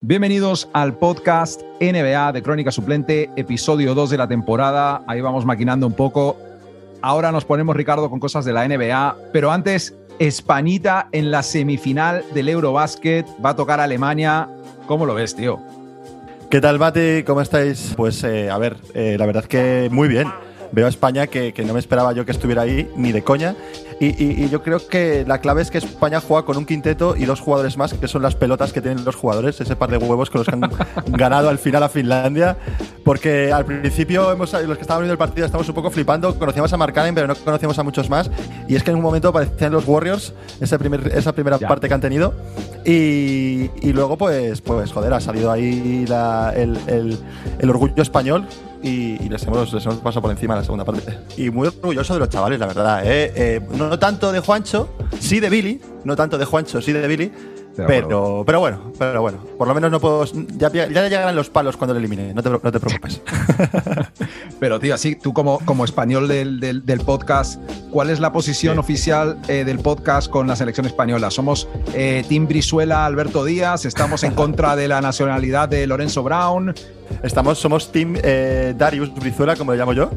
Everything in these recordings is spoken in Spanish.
Bienvenidos al podcast NBA de Crónica Suplente, episodio 2 de la temporada. Ahí vamos maquinando un poco. Ahora nos ponemos, Ricardo, con cosas de la NBA, pero antes, Españita en la semifinal del Eurobasket. Va a tocar Alemania. ¿Cómo lo ves, tío? ¿Qué tal, Mati? ¿Cómo estáis? Pues, eh, a ver, eh, la verdad es que muy bien. Veo a España que, que no me esperaba yo que estuviera ahí, ni de coña. Y, yo creo que la clave es que España juega con un quinteto y dos jugadores más, que son las pelotas que tienen los jugadores, ese par de huevos con los que han ganado al final a Finlandia. Porque al principio, hemos, los que estaban viendo el partido, estamos un poco flipando. Conocíamos a Markkanen, pero no conocíamos a muchos más. Y es que en un momento parecían los Warriors, ese primer, esa primera parte que han tenido. Y, luego, pues, pues, joder, ha salido ahí el, el orgullo español y, les, hemos, les, hemos, pasado por encima en la segunda parte. Y muy orgulloso de los chavales, la verdad. ¿eh? Eh, no tanto de Juancho, sí de Billy, no tanto de Juancho, sí de Billy, pero, pero bueno, pero bueno, por lo menos no puedo. Ya, ya llegarán los palos cuando lo elimine, no te, no te preocupes. pero, tío, así, tú como, como español del, del, podcast, ¿cuál es la posición oficial eh, del podcast con la selección española? ¿Somos eh, Team Brizuela, Alberto Díaz? ¿Estamos en contra de la nacionalidad de Lorenzo Brown? Estamos, somos Team eh, Darius Brizuela, como le llamo yo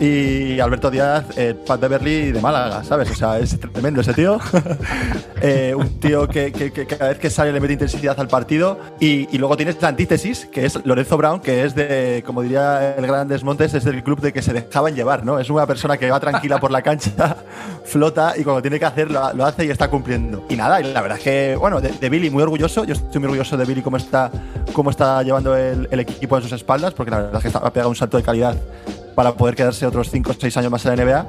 y Alberto Díaz, eh, Pat Beverly de Málaga, ¿sabes? O sea, es tremendo ese tío. Eh, un tío que, cada vez que sale le mete intensidad al partido. Y, luego tienes la antítesis, que es Lorenzo Brown, que es de, como diría el gran Desmontes, es del club de que se dejaban llevar, ¿no? Es una persona que va tranquila por la cancha, flota y cuando tiene que hacerlo lo, hace y está cumpliendo. Y nada, y la verdad es que, bueno, de, Billy muy orgulloso. Yo estoy muy orgulloso de Billy cómo está, cómo está llevando el, equipo en sus espaldas, porque la verdad es que está, ha pegado un salto de calidad para poder quedarse otros 5 o 6 años más en la NBA.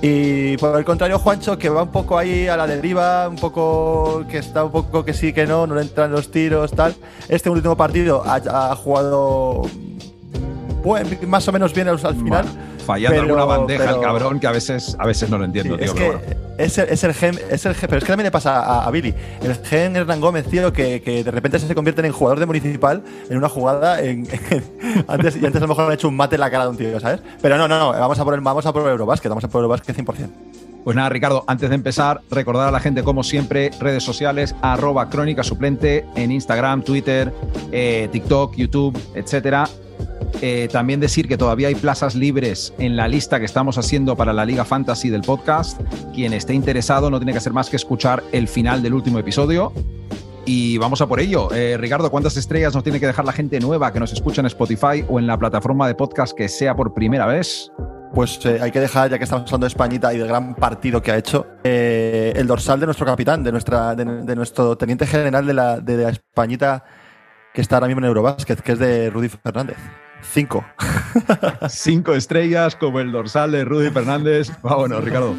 Y por el contrario, Juancho, que va un poco ahí a la deriva, un poco que está un poco que sí, que no, no le entran los tiros, tal. Este último partido ha, jugado pues, más o menos bien al final fallando alguna bandeja el cabrón que a veces, a veces no lo entiendo, tío. Es, que es, el, es, el, gen, es el pero es que también le pasa a, Billy. El gen Hernán Gómez, tío, que, que, de repente se convierten en jugador de municipal en una jugada. En, antes, y antes a lo mejor han hecho un mate en la cara de un tío, ¿sabes? Pero no, no, no, vamos a por el, vamos a por el Eurobasket, vamos a por el Eurobasket 100%. Pues nada, Ricardo, antes de empezar, recordar a la gente, como siempre, redes sociales, arroba crónica suplente en Instagram, Twitter, eh, TikTok, YouTube, etcétera. Eh, también decir que todavía hay plazas libres en la lista que estamos haciendo para la Liga Fantasy del podcast. Quien esté interesado no tiene que hacer más que escuchar el final del último episodio. Y vamos a por ello. Eh, Ricardo, ¿cuántas estrellas nos tiene que dejar la gente nueva que nos escucha en Spotify o en la plataforma de podcast que sea por primera vez? Pues eh, hay que dejar, ya que estamos hablando de Españita y del gran partido que ha hecho, el dorsal de nuestro capitán, de, nuestra, de, nuestro teniente general de la, de la Españita que está ahora mismo en Eurobasket, que es de Rudy Fernández. Cinco. Cinco estrellas como el dorsal de Rudy Fernández. Vámonos, Ricardo.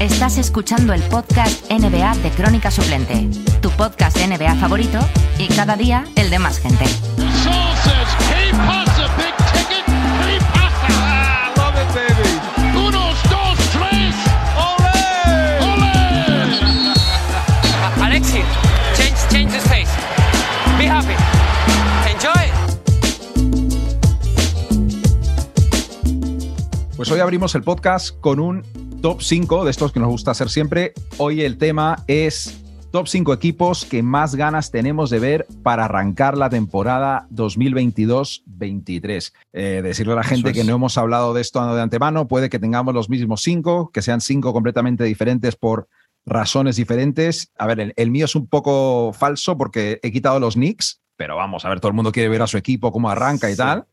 Estás escuchando el podcast NBA de Crónica Suplente, tu podcast NBA favorito y cada día el de más gente. Pues hoy abrimos el podcast con un top 5 de estos que nos gusta hacer siempre. Hoy el tema es top 5 equipos que más ganas tenemos de ver para arrancar la temporada 2022-23. Eh, decirle a la gente que no hemos hablado de esto de antemano, puede que tengamos los mismos 5, que sean 5 completamente diferentes por razones diferentes. A ver, el, mío es un poco falso porque he quitado los Knicks, pero vamos, a ver, todo el mundo quiere ver a su equipo, cómo arranca y tal.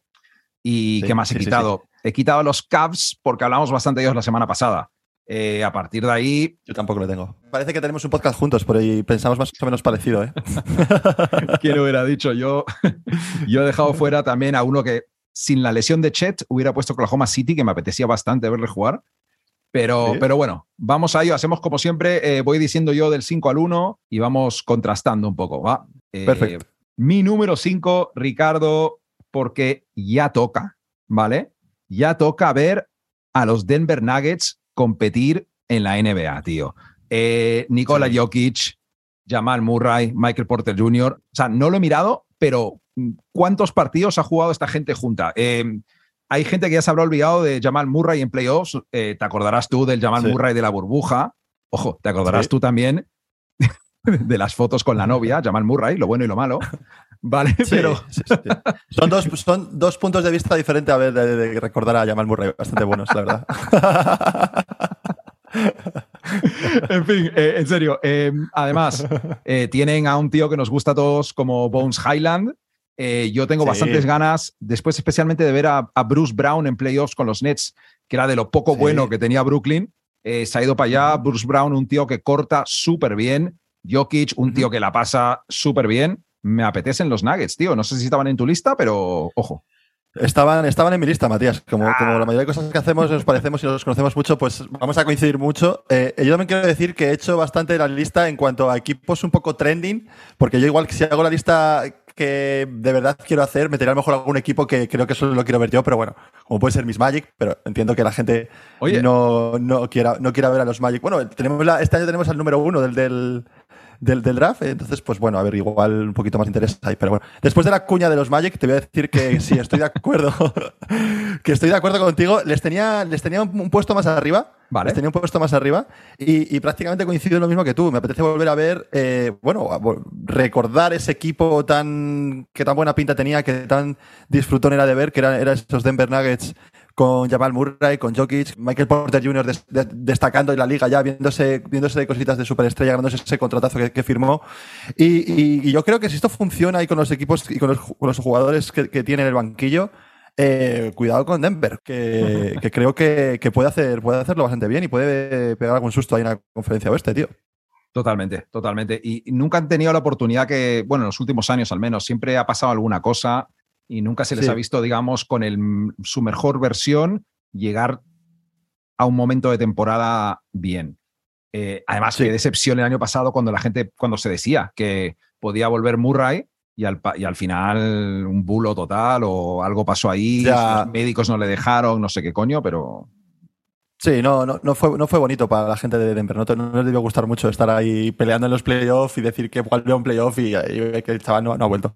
¿Y qué más he quitado? He quitado los Cavs porque hablamos bastante de ellos la semana pasada. Eh, a partir de ahí. Yo tampoco lo tengo. Parece que tenemos un podcast juntos, pero pensamos más o menos parecido, ¿eh? ¿Quién hubiera dicho? Yo, yo he dejado fuera también a uno que, sin la lesión de Chet, hubiera puesto Oklahoma City, que me apetecía bastante verle jugar. Pero, pero bueno, vamos a ello. Hacemos como siempre. Eh, voy diciendo yo del 5 al 1 y vamos contrastando un poco. ¿va? Eh, Perfecto. Mi número 5, Ricardo, porque ya toca, ¿vale? Ya toca ver a los Denver Nuggets competir en la NBA, tío. Eh, Nikola Jokic, Jamal Murray, Michael Porter Jr. O sea, no lo he mirado, pero ¿cuántos partidos ha jugado esta gente junta? Eh, hay gente que ya se habrá olvidado de Jamal Murray en playoffs. Eh, te acordarás tú del Jamal Murray de la burbuja. ojo, te acordarás tú también de las fotos con la novia, Jamal Murray, lo bueno y lo malo. Vale, pero. son, dos, son dos puntos de vista diferentes a ver de, recordar a Jamal Murray, bastante buenos, la verdad. en fin, eh, en serio. Eh, además, eh, tienen a un tío que nos gusta a todos como Bones Highland. yo tengo bastantes ganas, después especialmente de ver a, Bruce Brown en playoffs con los Nets, que era de lo poco bueno que tenía Brooklyn. se ha ido para allá. Bruce Brown, un tío que corta súper bien. Jokic, un tío que la pasa súper bien. Me apetecen los Nuggets, tío. No sé si estaban en tu lista, pero ojo. Estaban, estaban en mi lista, Matías. Como, como la mayoría de cosas que hacemos nos parecemos y nos conocemos mucho, pues vamos a coincidir mucho. Eh, yo también quiero decir que he hecho bastante la lista en cuanto a equipos un poco trending, porque yo igual que si hago la lista que de verdad quiero hacer, meteré a lo mejor algún equipo que creo que solo lo quiero ver yo, pero bueno, como puede ser Miss Magic, pero entiendo que la gente No, no, quiera, no quiera ver a los Magic. Bueno, tenemos este año tenemos al número uno del, del, del, draft. Entonces, pues bueno, a ver, igual un poquito más interés ahí. Pero bueno, después de la cuña de los Magic, te voy a decir que sí, estoy de acuerdo. que estoy de acuerdo contigo. Les tenía, les tenía un, puesto más arriba. Vale. Les tenía un puesto más arriba. Y, prácticamente coincido en lo mismo que tú. Me apetece volver a ver, eh, bueno, recordar ese equipo tan que tan buena pinta tenía, que tan disfrutón era de ver, que eran era esos Denver Nuggets con Jamal Murray, con Jokic, Michael Porter Jr. destacando en la liga ya, viéndose, viéndose de cositas de superestrella, ganándose ese contratazo que, firmó. Y, yo creo que si esto funciona ahí con los equipos y con los, jugadores que, que tienen el banquillo, eh, cuidado con Denver, que, creo que, puede, hacer, puede hacerlo bastante bien y puede pegar algún susto ahí en la conferencia oeste, tío. Totalmente, totalmente. Y nunca han tenido la oportunidad que, bueno, en los últimos años al menos, siempre ha pasado alguna cosa y nunca se les ha visto, digamos, con el, su mejor versión llegar a un momento de temporada bien. Eh, además, qué decepción el año pasado cuando la gente, cuando se decía que podía volver Murray y al, y al final un bulo total o algo pasó ahí, los médicos no le dejaron, no sé qué coño, pero... Sí, no, no, no, fue, no fue bonito para la gente de Denver. No, no les debió gustar mucho estar ahí peleando en los playoffs y decir que vuelve a un playoff y, y, que el chaval no, no ha vuelto.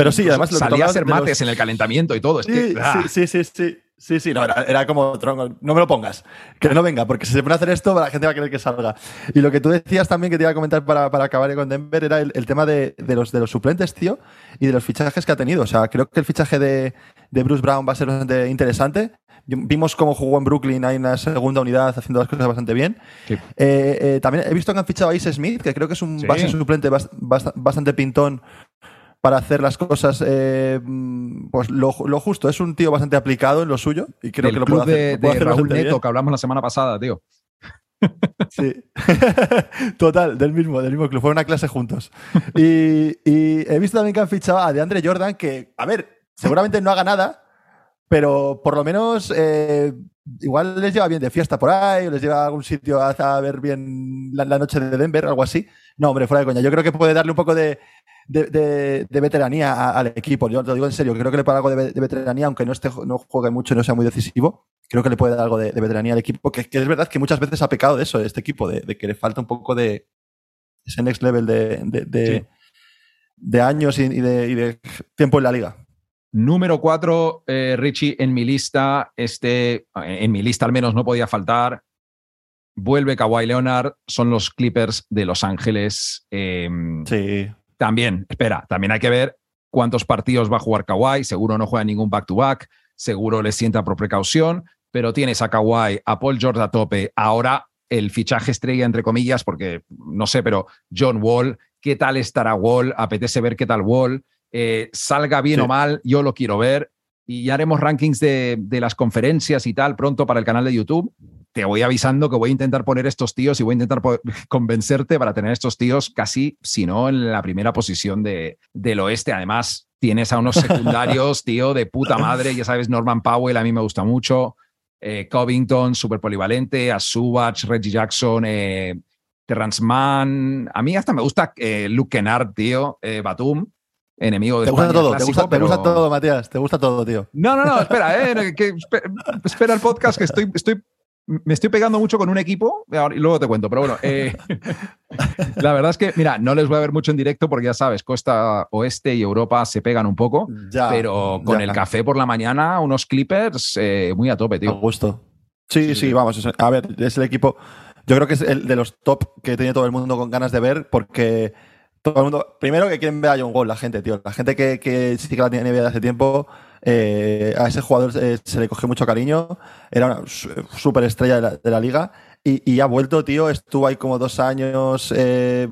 Pero sí, además lo salía a hacer mates en el calentamiento y todo. Ah. Sí, sí, sí, sí, sí. Sí, no, era, como tronco, no me lo pongas, que no venga, porque si se pone a hacer esto, la gente va a querer que salga. Y lo que tú decías también que te iba a comentar para, para acabar con Denver era el, tema de, de, los, de los suplentes, tío, y de los fichajes que ha tenido. O sea, creo que el fichaje de, de Bruce Brown va a ser bastante interesante. Vimos cómo jugó en Brooklyn, hay una segunda unidad haciendo las cosas bastante bien. Eh, eh, también he visto que han fichado a Ace Smith, que creo que es un base suplente bastante pintón para hacer las cosas eh, pues lo, justo. Es un tío bastante aplicado en lo suyo y creo que lo puede hacer. De, Raúl Neto, que hablamos la semana pasada, tío. Sí, total, del mismo, del mismo club. Fue una clase juntos. Y, he visto también que han fichado a DeAndre Jordan, que, a ver, seguramente no haga nada, pero por lo menos eh, igual les lleva bien de fiesta por ahí, o les lleva a algún sitio a, ver bien la, noche de Denver, algo así. No, hombre, fuera de coña. Yo creo que puede darle un poco de, de, veteranía al equipo. Yo te lo digo en serio, creo que le puede dar algo de, veteranía, aunque no, esté, no juegue mucho y no sea muy decisivo. Creo que le puede dar algo de, veteranía al equipo, que, es verdad que muchas veces ha pecado de eso, este equipo, de, que le falta un poco de ese next level de, de años y, de, tiempo en la liga. Número cuatro, eh, Richie, en mi lista, este, en mi lista al menos no podía faltar. Vuelve Kawhi Leonard, son los Clippers de Los Ángeles. Em, sí. También, espera, también hay que ver cuántos partidos va a jugar Kawhi. Seguro no juega ningún back-to-back, seguro le sienta por precaución, pero tienes a Kawhi, a Paul George a tope. Ahora el fichaje estrella, entre comillas, porque no sé, pero John Wall, ¿qué tal estará Wall? Apetece ver qué tal Wall. Eh, salga bien o mal, yo lo quiero ver. Y ya haremos rankings de, de las conferencias y tal pronto para el canal de YouTube te voy avisando que voy a intentar poner estos tíos y voy a intentar convencerte para tener estos tíos casi, si no, en la primera posición de, del oeste. Además, tienes a unos secundarios, tío, de puta madre. Ya sabes, Norman Powell a mí me gusta mucho. Eh, Covington, súper polivalente. A Subach, Reggie Jackson, eh, Terrence Mann. A mí hasta me gusta eh, Luke Kennard, tío. Eh, Batum enemigo de Te gusta todo, te, gusta, todo, Matías, te gusta todo, tío. No, no, no, espera, eh, espera el podcast que estoy, estoy me estoy pegando mucho con un equipo y luego te cuento, pero bueno, eh, la verdad es que, mira, no les voy a ver mucho en directo porque ya sabes, costa oeste y Europa se pegan un poco, pero con el café por la mañana, unos clippers eh, muy a tope, tío. A gusto. Sí, sí, vamos, a ver, es el equipo. yo creo que es el de los top que tiene todo el mundo con ganas de ver, porque todo el mundo, primero que quieren ver a John Wall, la gente, tío. La gente que, que sí que la tiene de hace tiempo, eh, a ese jugador eh, se le cogió mucho cariño, era una súper estrella de la, de la liga y, ha vuelto, tío. Estuvo ahí como dos años eh,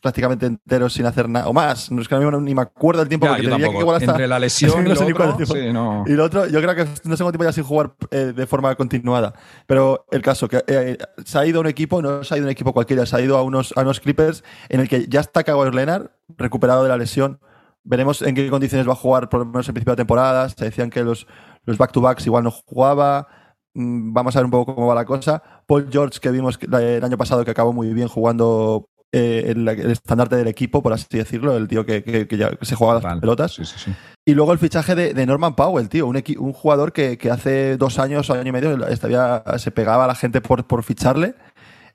prácticamente enteros sin hacer nada. O más. No es que no, ni me acuerdo del tiempo que tenía que igual hasta. Entre la lesión y, no y lo otro, yo creo que no cuánto tiempo ya sin jugar eh, de forma continuada. Pero el caso, que eh, se ha ido a un equipo, no se ha ido a un equipo cualquiera, se ha ido a unos, a unos Clippers en el que ya está Kawhi Leonard, recuperado de la lesión. Veremos en qué condiciones va a jugar, por lo menos en principio de temporada. Se decían que los, los back-to-backs igual no jugaba. Mm, vamos a ver un poco cómo va la cosa. Paul George, que vimos el año pasado que acabó muy bien jugando eh, el, estandarte del equipo, por así decirlo, el tío que, ya se jugaba las pelotas. Y luego el fichaje de, Norman Powell, tío, un, un jugador que, hace dos años o año y medio se pegaba a la gente por, por ficharle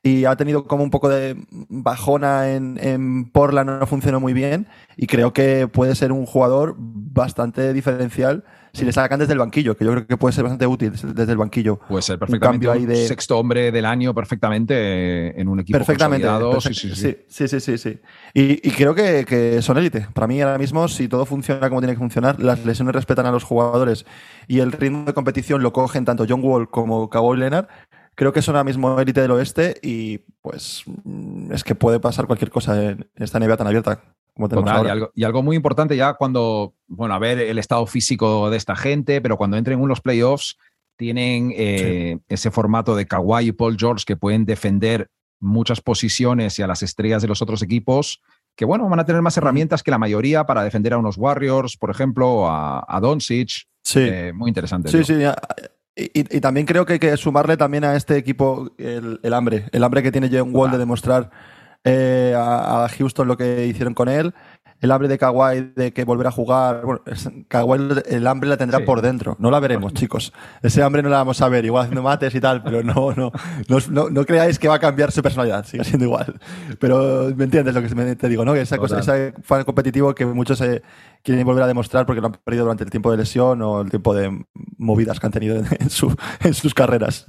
y ha tenido como un poco de bajona en, en Portland, no funcionó muy bien y creo que puede ser un jugador bastante diferencial si le sacan desde el banquillo, que yo creo que puede ser bastante útil desde el banquillo. Puede ser perfectamente un, de... sexto hombre del año perfectamente en un equipo perfectamente, sí, sí, sí, sí, sí, sí, Y, creo que, son élite. Para mí ahora mismo, si todo funciona como tiene que funcionar, las lesiones respetan a los jugadores y el ritmo de competición lo cogen tanto John Wall como Kawhi Leonard, creo que son ahora mismo élite del oeste y pues mm, es que puede pasar cualquier cosa en esta NBA tan abierta. Y, algo, muy importante ya cuando, bueno, a ver el estado físico de esta gente, pero cuando entren en unos playoffs, tienen eh, ese formato de Kawhi y Paul George que pueden defender muchas posiciones y a las estrellas de los otros equipos, que bueno, van a tener más herramientas que la mayoría para defender a unos Warriors, por ejemplo, a, a Doncic. Sí. Eh, muy interesante. Sí, sí. Y, también creo que hay que sumarle también a este equipo el, el hambre, el hambre que tiene John Wall de demostrar eh, a, Houston lo que hicieron con él. El hambre de Kawhi de que volver a jugar. Bueno, Kawhi el hambre la tendrá por dentro. No la veremos, chicos. Ese hambre no la vamos a ver, igual haciendo mates y tal, pero no, no, no, no, creáis que va a cambiar su personalidad, sigue siendo igual. Pero me entiendes lo que te digo, ¿no? Que esa cosa, ese fan competitivo que muchos eh, quieren volver a demostrar porque lo han perdido durante el tiempo de lesión o el tiempo de movidas que han tenido en, su, en sus carreras.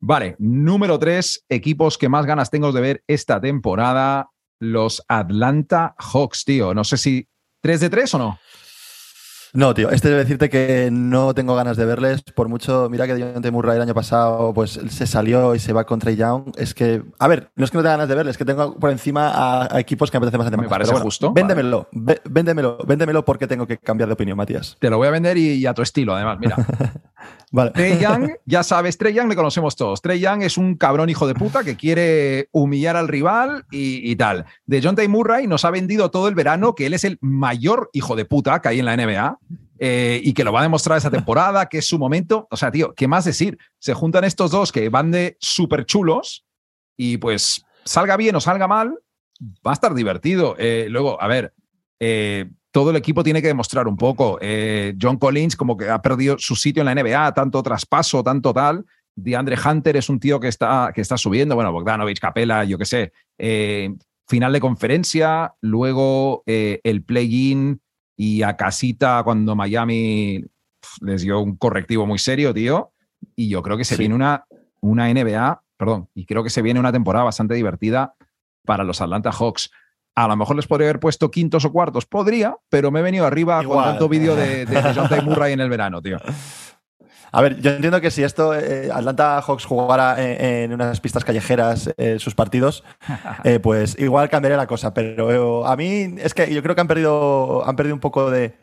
Vale, número tres, equipos que más ganas tengo de ver esta temporada, los Atlanta Hawks, tío. No sé si 3 de 3 o no. No, tío, este debe decirte que no tengo ganas de verles. Por mucho, mira que Deontay Murray el año pasado pues se salió y se va contra Young. Es que, a ver, no es que no tenga ganas de verles, es que tengo por encima a, equipos que me apetece más. Me parece justo. Véndemelo, véndemelo, véndemelo porque tengo que cambiar de opinión, Matías. Te lo voy a vender y, a tu estilo, además, mira. vale. Trey Young, ya sabes, Trey Young le conocemos todos. Trey Young es un cabrón hijo de puta que quiere humillar al rival y, tal. De John Tay Murray nos ha vendido todo el verano que él es el mayor hijo de puta que hay en la NBA eh, y que lo va a demostrar esa temporada, que es su momento. O sea, tío, ¿qué más decir? Se juntan estos dos que van de súper chulos y pues salga bien o salga mal, va a estar divertido. Eh, luego, a ver, eh, todo el equipo tiene que demostrar un poco. John Collins como que ha perdido su sitio en la NBA, tanto traspaso, tanto tal. DeAndre Hunter es un tío que está, que está subiendo. Bueno, Bogdanovich, Capela, yo qué sé. final de conferencia, luego el play-in y a casita cuando Miami les dio un correctivo muy serio, tío. Y yo creo que se viene una, una NBA, perdón, y creo que se viene una temporada bastante divertida para los Atlanta Hawks. A lo mejor les podría haber puesto quintos o cuartos, podría, pero me he venido arriba con tanto vídeo de, de, de Murray en el verano, tío. A ver, yo entiendo que si esto eh, Atlanta Hawks jugara en, unas pistas callejeras eh, sus partidos, eh, pues igual cambiaría la cosa. Pero a mí es que yo creo que han perdido, han perdido un poco de.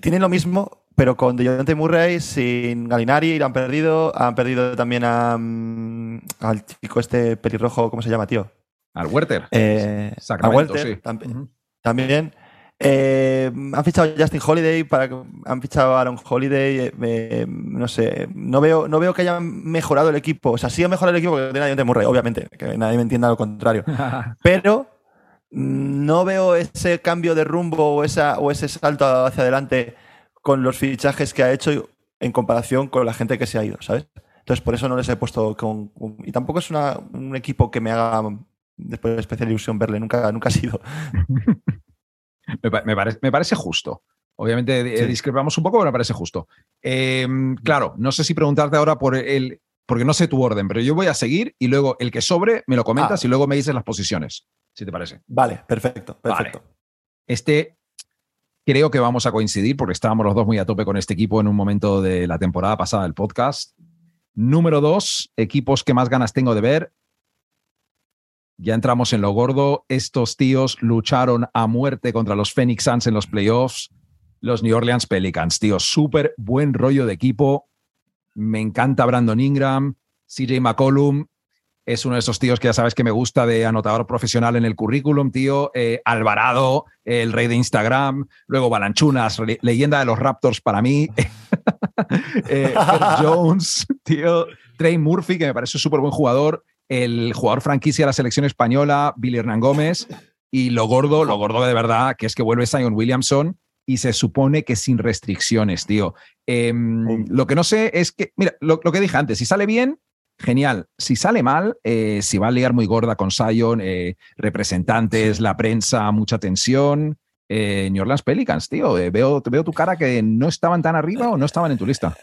tienen lo mismo, pero con DeJounte Murray, sin Galinari, lo han perdido. Han perdido también a, mm, al chico este pelirrojo, ¿cómo se llama, tío? Al Werther. al Werther, también. Eh, han fichado Justin Holiday, para, han fichado Aaron Holiday, eh, no sé, no veo, no veo que hayan mejorado el equipo. O sea, sí ha mejorado el equipo que tiene de Murray, obviamente, que nadie me entienda lo contrario. Pero mm, no veo ese cambio de rumbo o, esa, o ese salto hacia adelante con los fichajes que ha hecho en comparación con la gente que se ha ido, ¿sabes? Entonces, por eso no les he puesto con. y tampoco es un equipo que me haga después de especial ilusión verle, nunca, nunca ha sido. Me, parece justo. Obviamente eh, discrepamos un poco, pero me parece justo. Em, claro, no sé si preguntarte ahora por el, porque no sé tu orden, pero yo voy a seguir y luego el que sobre me lo comentas Ah. y luego me dices las posiciones, si te parece. Vale, perfecto, perfecto. Este creo que vamos a coincidir porque estábamos los dos muy a tope con este equipo en un momento de la temporada pasada del podcast. Número dos, equipos que más ganas tengo de ver. Ya entramos en lo gordo. Estos tíos lucharon a muerte contra los Phoenix Suns en los playoffs. Los New Orleans Pelicans, tío. Súper buen rollo de equipo. Me encanta Brandon Ingram, CJ McCollum. Es uno de esos tíos que ya sabes que me gusta de anotador profesional en el currículum, tío. Eh, Alvarado, el rey de Instagram. Luego Balanchunas, le- leyenda de los Raptors para mí. Eh, Jones, tío. Trey Murphy, que me parece súper buen jugador. El jugador franquicia de la selección española, Billy Hernán Gómez. Y lo gordo, lo gordo de verdad, que es que vuelve Zion Williamson y se supone que sin restricciones, tío. Em, lo que no sé es que, mira, lo, lo que dije antes, si sale bien, genial. Si sale mal, eh, si va a ligar muy gorda con Zion, eh, representantes, la prensa, mucha tensión. Eh, New Orleans Pelicans, tío, veo, veo tu cara que no estaban tan arriba o no estaban en tu lista.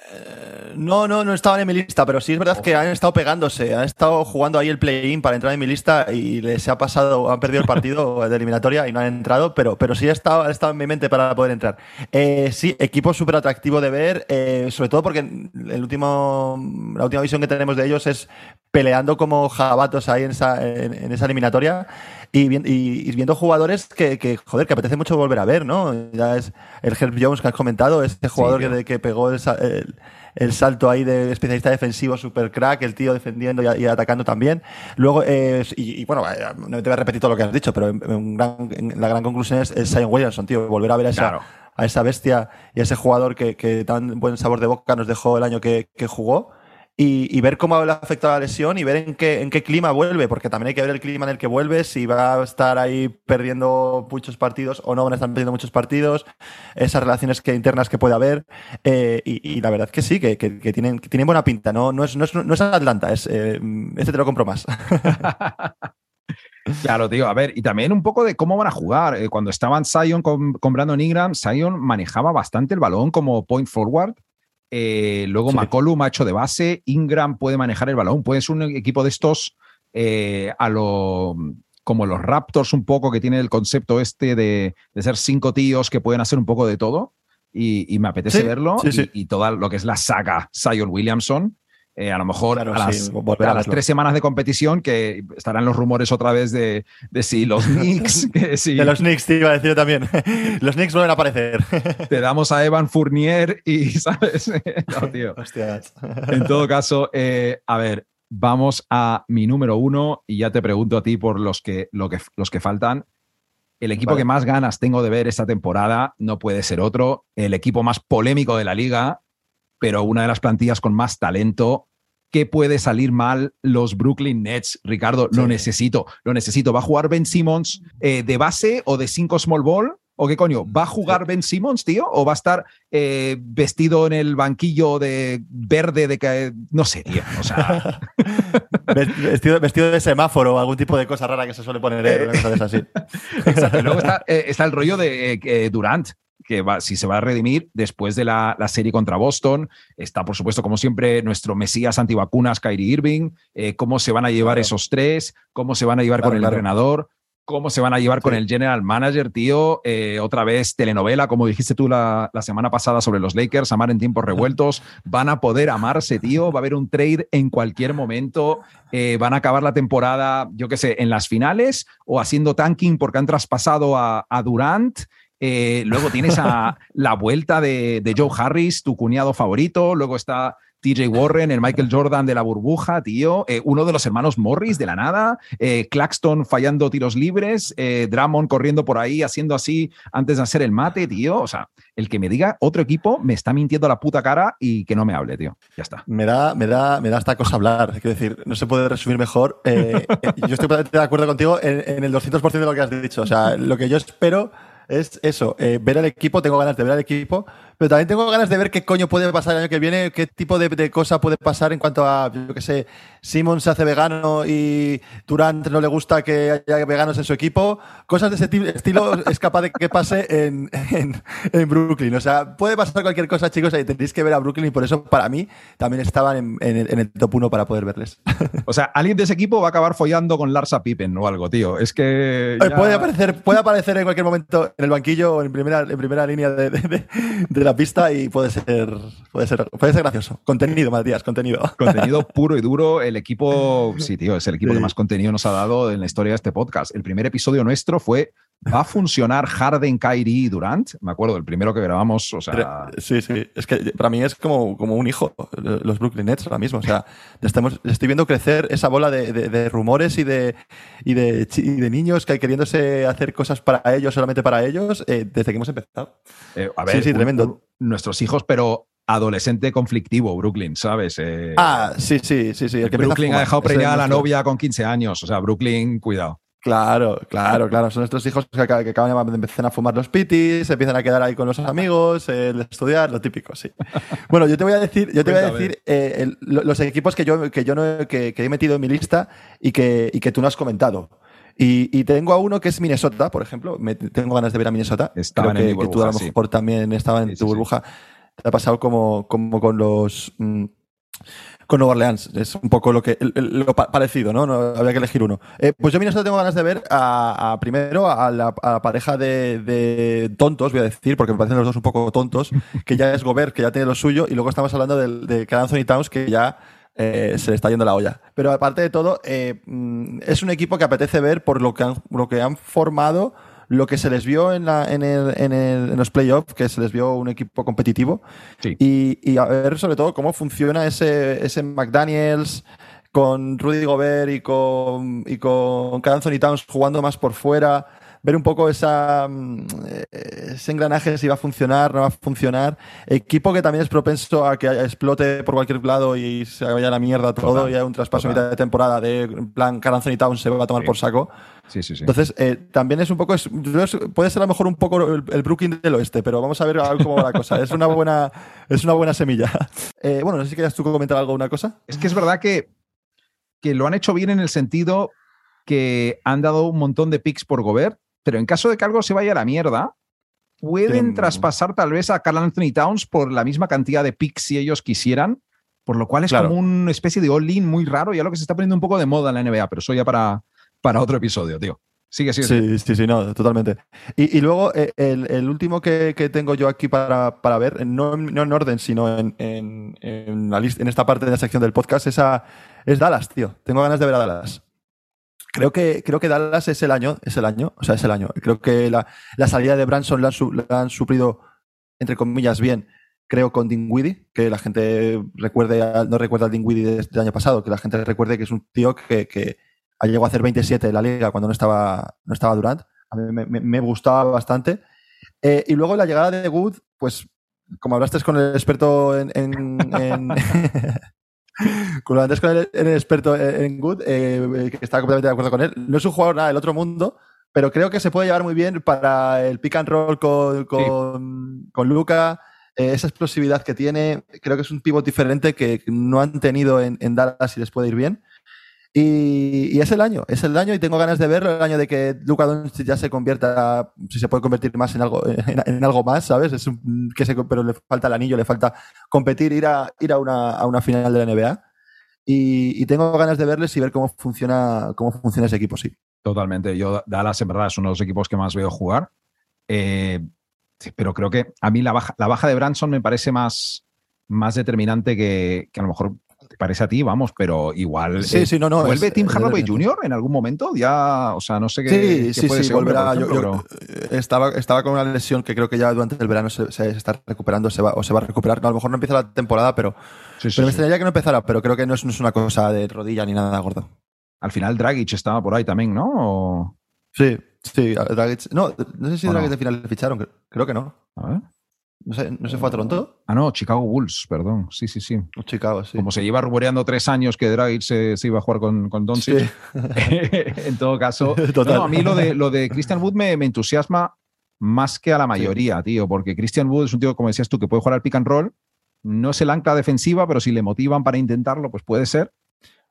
No, no, no estaban en mi lista, pero sí es verdad que han estado pegándose, han estado jugando ahí el play-in para entrar en mi lista y les ha pasado, han perdido el partido de eliminatoria y no han entrado, pero, pero sí ha estado, ha estado en mi mente para poder entrar. Eh, sí, equipo súper atractivo de ver, eh, sobre todo porque el último, la última visión que tenemos de ellos es peleando como jabatos ahí en esa, en, en esa eliminatoria y, vi- y- y viendo jugadores que, que, joder, que apetece mucho volver a ver, ¿no? Ya es el Herb Jones que has comentado, este jugador que, que pegó el, sa- el- el salto ahí de especialista defensivo, super crack, el tío defendiendo y, y atacando también. Luego, eh, y, y bueno, no te voy a repetir todo lo que has dicho, pero en- en gran- en la gran conclusión es, es Zion Williamson, tío, volver a ver a esa, Claro. a esa bestia y a ese jugador que, que tan buen sabor de boca nos dejó el año que, que jugó. Y, ver cómo le ha afectado la lesión y ver en qué, en qué clima vuelve, porque también hay que ver el clima en el que vuelve, si va a estar ahí perdiendo muchos partidos o no van a estar perdiendo muchos partidos, esas relaciones internas que puede haber. eh, y, la verdad que sí, que, que- tienen, que tienen buena pinta. No, no, es, no, es, no es Atlanta, es, eh, este te lo compro más. Claro, tío. A ver, y también un poco de cómo van a jugar. Eh, cuando estaban Zion con, con Brandon Ingram, Zion manejaba bastante el balón como point forward. Eh, luego Sí. McCollum ha hecho de base. Ingram puede manejar el balón. Puede ser un equipo de estos eh, a lo como los Raptors un poco que tiene el concepto este de, de ser cinco tíos que pueden hacer un poco de todo y, y me apetece Sí, verlo sí, y, y toda lo que es la saga Zion Williamson eh, a lo mejor Claro, a, las, a las tres semanas de competición que estarán los rumores otra vez de, de si los Knicks, que si De los Knicks, te iba a decir también. los Knicks vuelven a aparecer. te damos a Evan Fournier y, ¿sabes? no, tío. Hostias. En todo caso, eh, a ver, vamos a mi número uno y ya te pregunto a ti por los que, lo que, los que faltan. El equipo Vale. que más ganas tengo de ver esta temporada no puede ser otro. El equipo más polémico de la liga, pero una de las plantillas con más talento. ¿Qué puede salir mal los Brooklyn Nets? Ricardo, lo Sí. necesito, lo necesito. ¿Va a jugar Ben Simmons eh, de base o de 5 small ball? ¿O qué coño? ¿Va a jugar Ben Simmons, tío? ¿O va a estar eh, vestido en el banquillo de verde de que no sé, tío? O sea, vestido, vestido de semáforo o algún tipo de cosa rara que se suele poner en una cosa de esas así. Exacto. Y luego está, eh, está el rollo de eh, eh, Durant, que va, si se va a redimir después de la, la serie contra Boston. Está, por supuesto, como siempre, nuestro Mesías antivacunas, Kyrie Irving. eh, cómo se van a llevar Claro. esos tres, cómo se van a llevar Claro, con el claro. entrenador. ¿Cómo se van a llevar con el general manager, tío? Eh, otra vez telenovela, como dijiste tú la, la semana pasada sobre los Lakers, amar en tiempos revueltos. Van a poder amarse, tío. Va a haber un trade en cualquier momento. Eh, van a acabar la temporada, yo qué sé, en las finales o haciendo tanking porque han traspasado a, a Durant. Eh, luego tienes a la vuelta de, Joe Harris, tu cuñado favorito. Luego está TJ Warren, el Michael Jordan de la burbuja, tío. Eh, uno de los hermanos Morris de la nada. Eh, Claxton fallando tiros libres. Drummond corriendo por ahí, haciendo así antes de hacer el mate, tío. O sea, el que me diga otro equipo me está mintiendo la puta cara y que no me hable, tío. Ya está. Me da, me da, me da esta cosa hablar. Decir, no se puede resumir mejor. Yo estoy de acuerdo contigo en, en el 200% de lo que has dicho. O sea, lo que yo espero es eso, eh, ver al equipo, tengo ganas de ver al equipo, Pero también tengo ganas de ver qué coño puede pasar el año que viene, qué tipo de, de cosa puede pasar en cuanto a, yo qué sé, Simon se hace vegano y Durant no le gusta que haya veganos en su equipo. Cosas de ese tipo- estilo es capaz de que pase en, en- en Brooklyn. O sea, puede pasar cualquier cosa, chicos, y tenéis que ver a Brooklyn y por eso para mí también estaban en, en el, en el top 1 para poder verles. O sea, alguien de ese equipo va a acabar follando con Larsa Pippen o algo, tío. Es que. ya- Puede, aparecer, puede aparecer en cualquier momento en el banquillo o en primera, en primera línea de, de- de- de la pista y puede ser, puede, ser, puede ser gracioso. Contenido, Matías, contenido. Contenido puro y duro. El equipo, sí, tío, es el equipo Sí. que más contenido nos ha dado en la historia de este podcast. El primer episodio nuestro fue ¿Va a funcionar Harden, Kyrie y Durant? Me acuerdo, el primero que grabamos, o sea, sí, sí. Es que para mí es como, como un hijo, los Brooklyn Nets ahora mismo. O sea, estamos, estoy viendo crecer esa bola de, de- de rumores y de, y, de, y de niños que hay queriéndose hacer cosas para ellos, solamente para ellos, eh, desde que hemos empezado. eh, a sí, ver, sí, un- tremendo. un- nuestros hijos, pero adolescente conflictivo, Brooklyn, ¿sabes? Eh, Ah, sí, sí, sí, sí. El que Brooklyn ha dejado preñada a la nuestro- novia con 15 años, o sea, Brooklyn, cuidado. Claro, claro, claro. Son nuestros hijos que, aca- que acaban de empezar a fumar los pitis, se empiezan a quedar ahí con los amigos, el estudiar, lo típico, sí. Bueno, yo te voy a decir, yo te voy a decir eh, el- los equipos que yo, que yo no, que, que he metido en mi lista y que, y que tú no has comentado. Y, y tengo a uno que es Minnesota, por ejemplo. Me- tengo ganas de ver a Minnesota. Estaban Creo en que, mi que tú a lo burbuja, sí. mejor también estabas en Sí, tu sí. Ha pasado como, como con los. mm, con Nueva Orleans. Es un poco lo que lo pa- parecido, ¿no? había que elegir uno. Eh, pues yo, Minnesota, tengo ganas de ver a, primero a la, pareja de, de tontos, voy a decir, porque me parecen los dos un poco tontos, que ya es Gobert, que ya tiene lo suyo, y luego estamos hablando del- de, Karl Anthony Towns, que ya eh, se le está yendo la olla. Pero aparte de todo, eh, mm, es un equipo que apetece ver por lo que han, lo que han formado, lo que se les vio en, la, en, el- en el- en los playoffs, que se les vio un equipo competitivo. Sí. Y, y a ver sobre todo cómo funciona ese, ese McDaniels con Rudy Gobert y con, y con Anthony Towns jugando más por fuera. Ver un poco esa, mm, eh, ese engranaje si va a funcionar, no va a funcionar. Equipo que también es propenso a que explote por cualquier lado y se vaya a la mierda todo Total, y haya un traspaso a mitad de temporada de en plan Karl Anthony Towns se va a tomar Sí. por saco. Sí, sí, sí. Entonces, eh, también es un poco, es- puede ser a lo mejor un poco el, el Brooklyn del oeste, pero vamos a ver a ver cómo va la cosa. Es una buena, es una buena semilla. Eh, bueno, no sé si querías tú comentar algo, una cosa. Es que es verdad que, que lo han hecho bien en el sentido que han dado un montón de picks por Gobert, pero en caso de que algo se vaya a la mierda, pueden traspasar tal vez a Carl Anthony Towns por la misma cantidad de picks si ellos quisieran, por lo cual es Claro. como una especie de all-in muy raro, ya lo que se está poniendo un poco de moda en la NBA, pero eso ya para, para otro episodio, tío. Sigue, sigue. Sí, sí, sí, no, totalmente. Y, y luego, eh, el, el último que, que tengo yo aquí para, para ver, no, en- no en orden, sino en, en, en la lista, en esta parte de la sección del podcast, es, a- es Dallas, tío. Tengo ganas de ver a Dallas. Creo que, creo que Dallas es el año, es el año, o sea, es el año. Creo que la, la salida de Branson la han, su- suplido, entre comillas, bien, creo, con Dinwiddie, que la gente recuerde, no recuerda al Dinwiddie de- del año pasado, que la gente recuerde que es un tío que, que llegó a hacer 27 en la liga cuando no estaba, no estaba Durant. A mí me, me- gustaba bastante. Eh, y luego la llegada de Wood, pues, como hablaste con el experto en. en- en- como hablaste con el, experto en Wood, eh, que estaba completamente de acuerdo con él. No es un jugador nada del otro mundo, pero creo que se puede llevar muy bien para el pick and roll con, con, con Luca. eh, esa explosividad que tiene, creo que es un pivot diferente que no han tenido en, en Dallas y les puede ir bien. Y, es el año, es el año y tengo ganas de verlo, el año de que Luka Doncic ya se convierta, si se puede convertir más en algo, en, algo más, ¿sabes? Es un- que se, pero le falta el anillo, le falta competir, ir a, ir a, una, a una final de la NBA. Y, tengo ganas de verles y ver cómo funciona, cómo funciona ese equipo, sí. Totalmente. Yo, Dallas, en verdad, es uno de los equipos que más veo jugar. Eh, pero creo que a mí la baja, la baja de Branson me parece más, más determinante que, que a lo mejor te parece a ti, vamos, pero igual. Sí, eh, sí, no, no. ¿Vuelve es- Tim Hardaway. Jr. en algún momento? Ya, o sea, no sé qué. Sí, qué sí, puede sí, ser, volverá. Yo- yo- estaba, estaba con una lesión que creo que ya durante el verano se, se está recuperando se va, o se va a recuperar. No, a lo mejor no empieza la temporada, pero, sí, sí, pero me extrañaría que no empezara. Pero creo que no es, no es una cosa de rodilla ni nada gordo. Al final, Dragic estaba por ahí también, ¿no? O- Sí, sí. Dragic- no, no sé si. Dragic de final le ficharon. cre- Creo que no. A ver. No sé, ¿no se fue a Toronto? Ah, no, Chicago Bulls, perdón. Sí, sí, sí. O Chicago, sí. Como se lleva rumoreando tres años que Dragic se, se iba a jugar con, con Doncic. Sí. en todo caso, Total. no, a mí lo de, lo de Christian Wood me, me entusiasma más que a la mayoría, tío, porque Christian Wood es un tío, como decías tú, que puede jugar al pick and roll. No es el ancla defensiva, pero si le motivan para intentarlo, pues puede ser.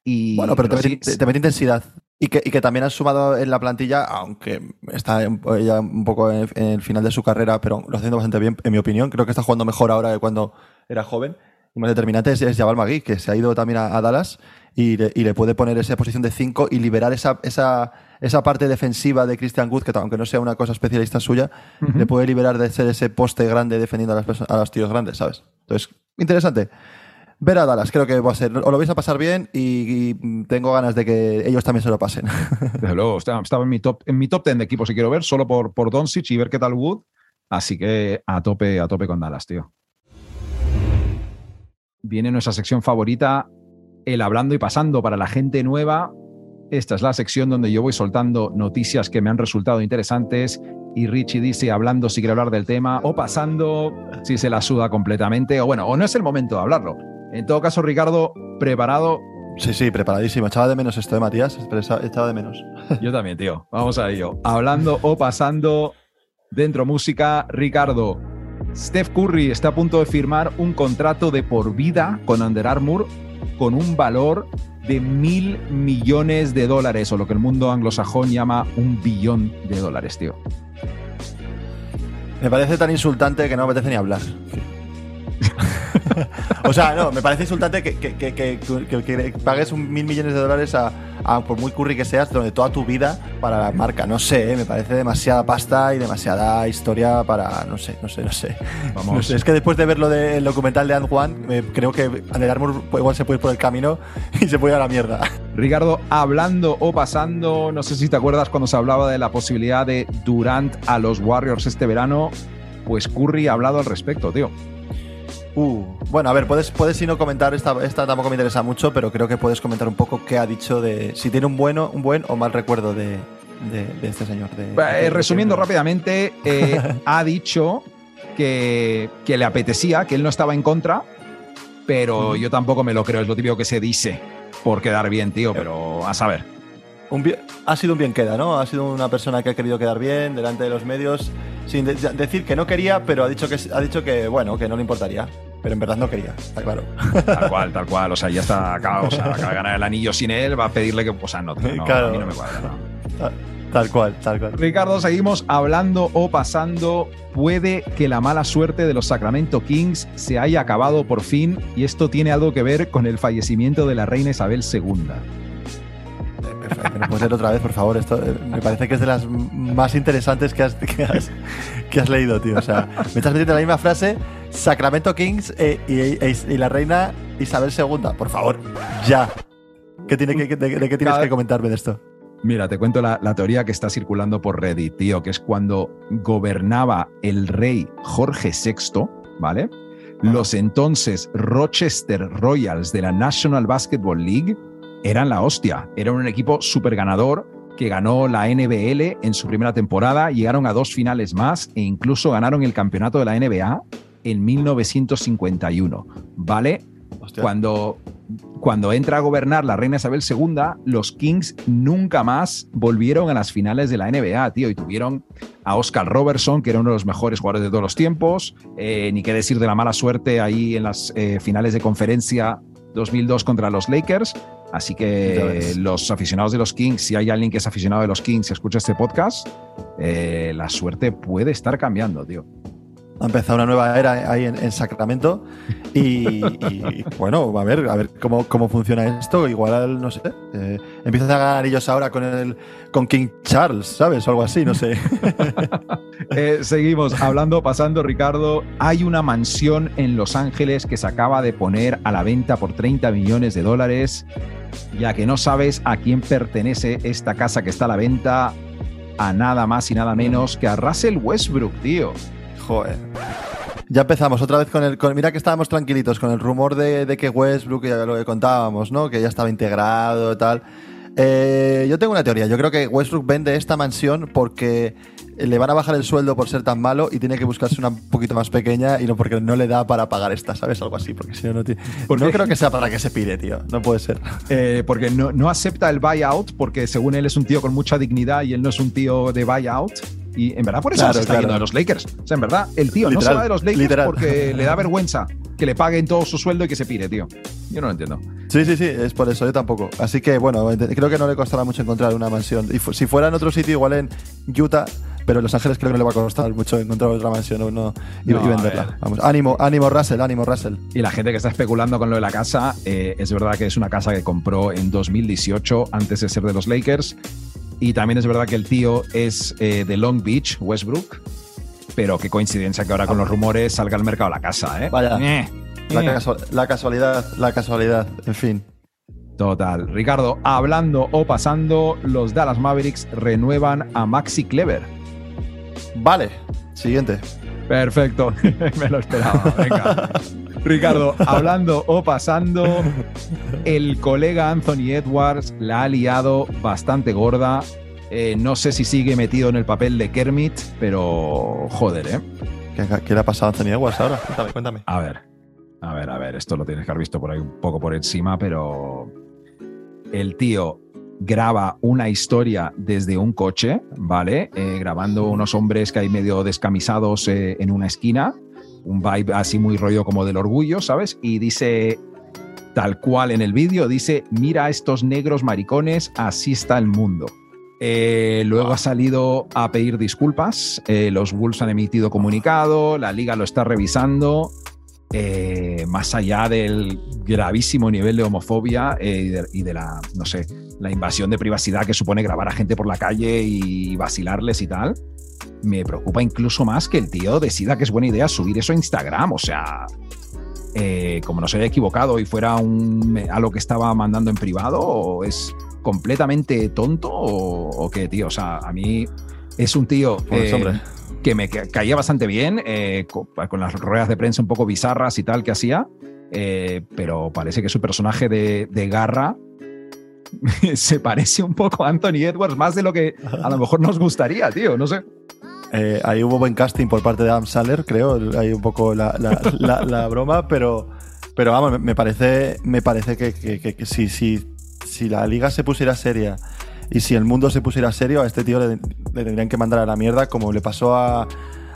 Y, bueno, pero, te, sí- mete, te mete intensidad. Y que, y que también has sumado en la plantilla, aunque está ya un poco en, el final de su carrera, pero lo haciendo bastante bien, en mi opinión. Creo que está jugando mejor ahora que cuando era joven. Y más determinante es, es Jabal Magui, que se ha ido también a, a Dallas y le, y le puede poner esa posición de 5 y liberar esa, esa, esa parte defensiva de Christian Wood, que aunque no sea una cosa especialista suya, le puede liberar de ser ese poste grande defendiendo a, las a los tíos grandes, ¿sabes? Entonces, interesante. Ver a Dallas, creo que va a ser. Os lo vais a pasar bien y, tengo ganas de que ellos también se lo pasen. Desde luego, estaba en mi top, en mi top 10 de equipos que quiero ver, solo por, por Doncic y ver qué tal Wood. Así que a tope, a tope con Dallas, tío. Viene nuestra sección favorita, el hablando y pasando para la gente nueva. Esta es la sección donde yo voy soltando noticias que me han resultado interesantes y Richie dice hablando si quiere hablar del tema o pasando si se la suda completamente o bueno, o no es el momento de hablarlo. En todo caso, Ricardo, preparado, sí, sí, preparadísimo. Echaba de menos esto, ¿eh, Matías? Echaba de menos. Yo también, tío. Vamos a ello. Hablando o pasando dentro música, Ricardo. Steph Curry está a punto de firmar un contrato de por vida con Under Armour con un valor de mil millones de dólares, o lo que el mundo anglosajón llama un billón de dólares, tío. Me parece tan insultante que no me apetece ni hablar. o sea, no, me parece insultante que, que- que- que- que- que pagues un mil millones de dólares a, a, por muy curry que seas, durante toda tu vida para la marca. No sé, ¿eh? me parece demasiada pasta y demasiada historia para. No sé, no sé, no sé. Vamos. No sé, es que después de ver lo del documental de Ant me- creo que Under Armour igual se puede ir por el camino y se puede ir a la mierda. Ricardo, hablando o pasando, no sé si te acuerdas cuando se hablaba de la posibilidad de Durant a los Warriors este verano, pues Curry ha hablado al respecto, tío. Uh, bueno, a ver, puedes, puedes si no comentar, esta, esta tampoco me interesa mucho, pero creo que puedes comentar un poco qué ha dicho de si tiene un bueno, un buen o mal recuerdo de, de- de este señor. de- Eh, resumiendo rápidamente, eh, ha dicho que, que le apetecía, que él no estaba en contra, pero yo tampoco me lo creo, es lo típico que se dice por quedar bien, tío, pero a saber. un bien- ha sido un bien queda, ¿no? Ha sido una persona que ha querido quedar bien delante de los medios, sin de- decir que no quería, pero ha dicho que ha dicho que bueno, que no le importaría, pero en verdad no quería, está claro. Tal cual, tal cual. O sea, ya está acá, o sea, acaba de ganar el anillo sin él, va a pedirle que, o sea, no, tío, no, Claro. a mí no me cuadra. no. Ta- Tal cual, tal cual. Ricardo, seguimos hablando o pasando. Puede que la mala suerte de los Sacramento Kings se haya acabado por fin y esto tiene algo que ver con el fallecimiento de la reina Isabel II. ¿Me lo puedes leer otra vez, por favor? Esto eh, me parece que es de las más interesantes que has, que has, que has leído, tío. O sea, me estás metiendo en la misma frase, Sacramento Kings eh, y, y- y la reina Isabel II. Por favor, ya. ¿Qué tiene que, de, de qué tienes que comentarme de esto? Mira, te cuento la, la teoría que está circulando por Reddit, tío, que es cuando gobernaba el rey Jorge VI, ¿vale? Los entonces Rochester Royals de la National Basketball League eran la hostia. Era un equipo súper ganador que ganó la NBL en su primera temporada, llegaron a dos finales más e incluso ganaron el campeonato de la NBA en 1951, ¿vale? Hostia. Cuando, cuando entra a gobernar la reina Isabel II, los Kings nunca más volvieron a las finales de la NBA, tío, y tuvieron a Oscar Robertson, que era uno de los mejores jugadores de todos los tiempos, eh, ni qué decir de la mala suerte ahí en las eh, finales de conferencia 2002 contra los Lakers. Así que los aficionados de los Kings, si hay alguien que es aficionado de los Kings y escucha este podcast, eh, la suerte puede estar cambiando, tío. Ha empezado una nueva era ahí en, en Sacramento y, y, bueno, a ver, a ver cómo, cómo funciona esto. Igual, no sé, eh, empiezan a ganar ellos ahora con el con King Charles, ¿sabes? O algo así, no sé. Eh, seguimos hablando, pasando, Ricardo. Hay una mansión en Los Ángeles que se acaba de poner a la venta por 30 millones de dólares. Ya que no sabes a quién pertenece esta casa que está a la venta, a nada más y nada menos que a Russell Westbrook, tío. Joder. Ya empezamos otra vez con el. con- mira que estábamos tranquilitos con el rumor de, de que Westbrook, ya lo que contábamos, ¿no? Que ya estaba integrado y tal. Eh, yo tengo una teoría. Yo creo que Westbrook vende esta mansión porque le van a bajar el sueldo por ser tan malo y tiene que buscarse una un poquito más pequeña y no porque no le da para pagar esta, ¿sabes? Algo así, porque si no, no tiene... No creo que sea para que se pide, tío. No puede ser. Eh, porque no, no acepta el buyout, porque según él es un tío con mucha dignidad y él no es un tío de buyout. Y en verdad por eso Claro, se está claro. yendo de los Lakers. O sea, en verdad, el tío no se va de los Lakers literal. porque le da vergüenza que le paguen todo su sueldo y que se pire, tío. Yo no lo entiendo. Sí, sí, sí, es por eso, yo tampoco. Así que, bueno, creo que no le costará mucho encontrar una mansión. Y si fuera en otro sitio, igual en Utah, pero en Los Ángeles creo que no le va a costar mucho encontrar otra mansión o no, y, No, y a venderla. Vamos, ánimo, ánimo Russell, ánimo Russell. Y la gente que está especulando con lo de la casa, eh, es verdad que es una casa que compró en 2018 antes de ser de los Lakers. Y también es verdad que el tío es eh, de Long Beach, Westbrook. Pero qué coincidencia que ahora con los rumores salga al mercado la casa, ¿eh? Vaya. Eh, La, eh. casu- la casualidad, la casualidad, en fin. Total. Ricardo, hablando o pasando, los Dallas Mavericks renuevan a Maxi Clever. Vale, siguiente. Perfecto, me lo esperaba. Venga. Ricardo, hablando o pasando, el colega Anthony Edwards la ha liado bastante gorda. Eh, no sé si sigue metido en el papel de Kermit, pero joder, ¿eh? ¿Qué, qué le ha pasado a Anthony Edwards ahora? Cuéntame, cuéntame. A ver, a ver, a ver, esto lo tienes que haber visto por ahí un poco por encima, pero el tío graba una historia desde un coche, ¿vale? Eh, grabando unos hombres que hay medio descamisados eh, en una esquina, un vibe así muy rollo como del orgullo, ¿sabes? Y dice, tal cual en el vídeo, dice, mira a estos negros maricones, así está el mundo. Eh, luego ha salido a pedir disculpas, eh, los Wolves han emitido comunicado, la liga lo está revisando, eh, más allá del gravísimo nivel de homofobia y, de, y de la, no sé, la invasión de privacidad que supone grabar a gente por la calle y vacilarles y tal, me preocupa incluso más que el tío decida que es buena idea subir eso a Instagram. O sea, eh, como no se haya equivocado y fuera un, algo que estaba mandando en privado, o es completamente tonto o, o qué, tío. O sea, a mí es un tío eh, que me ca- caía bastante bien, eh, co- con, las ruedas de prensa un poco bizarras y tal que hacía, pero parece que su personaje de, de garra se parece un poco a Anthony Edwards, más de lo que a lo mejor nos gustaría, tío, no sé. Eh, ahí hubo buen casting por parte de Adam Sandler, creo. Hay un poco la, la- la- la broma, pero, pero vamos, me- me parece, me parece que, que- que- que si, si, si la liga se pusiera seria y si el mundo se pusiera serio, a este tío le, le tendrían que mandar a la mierda, como le pasó a,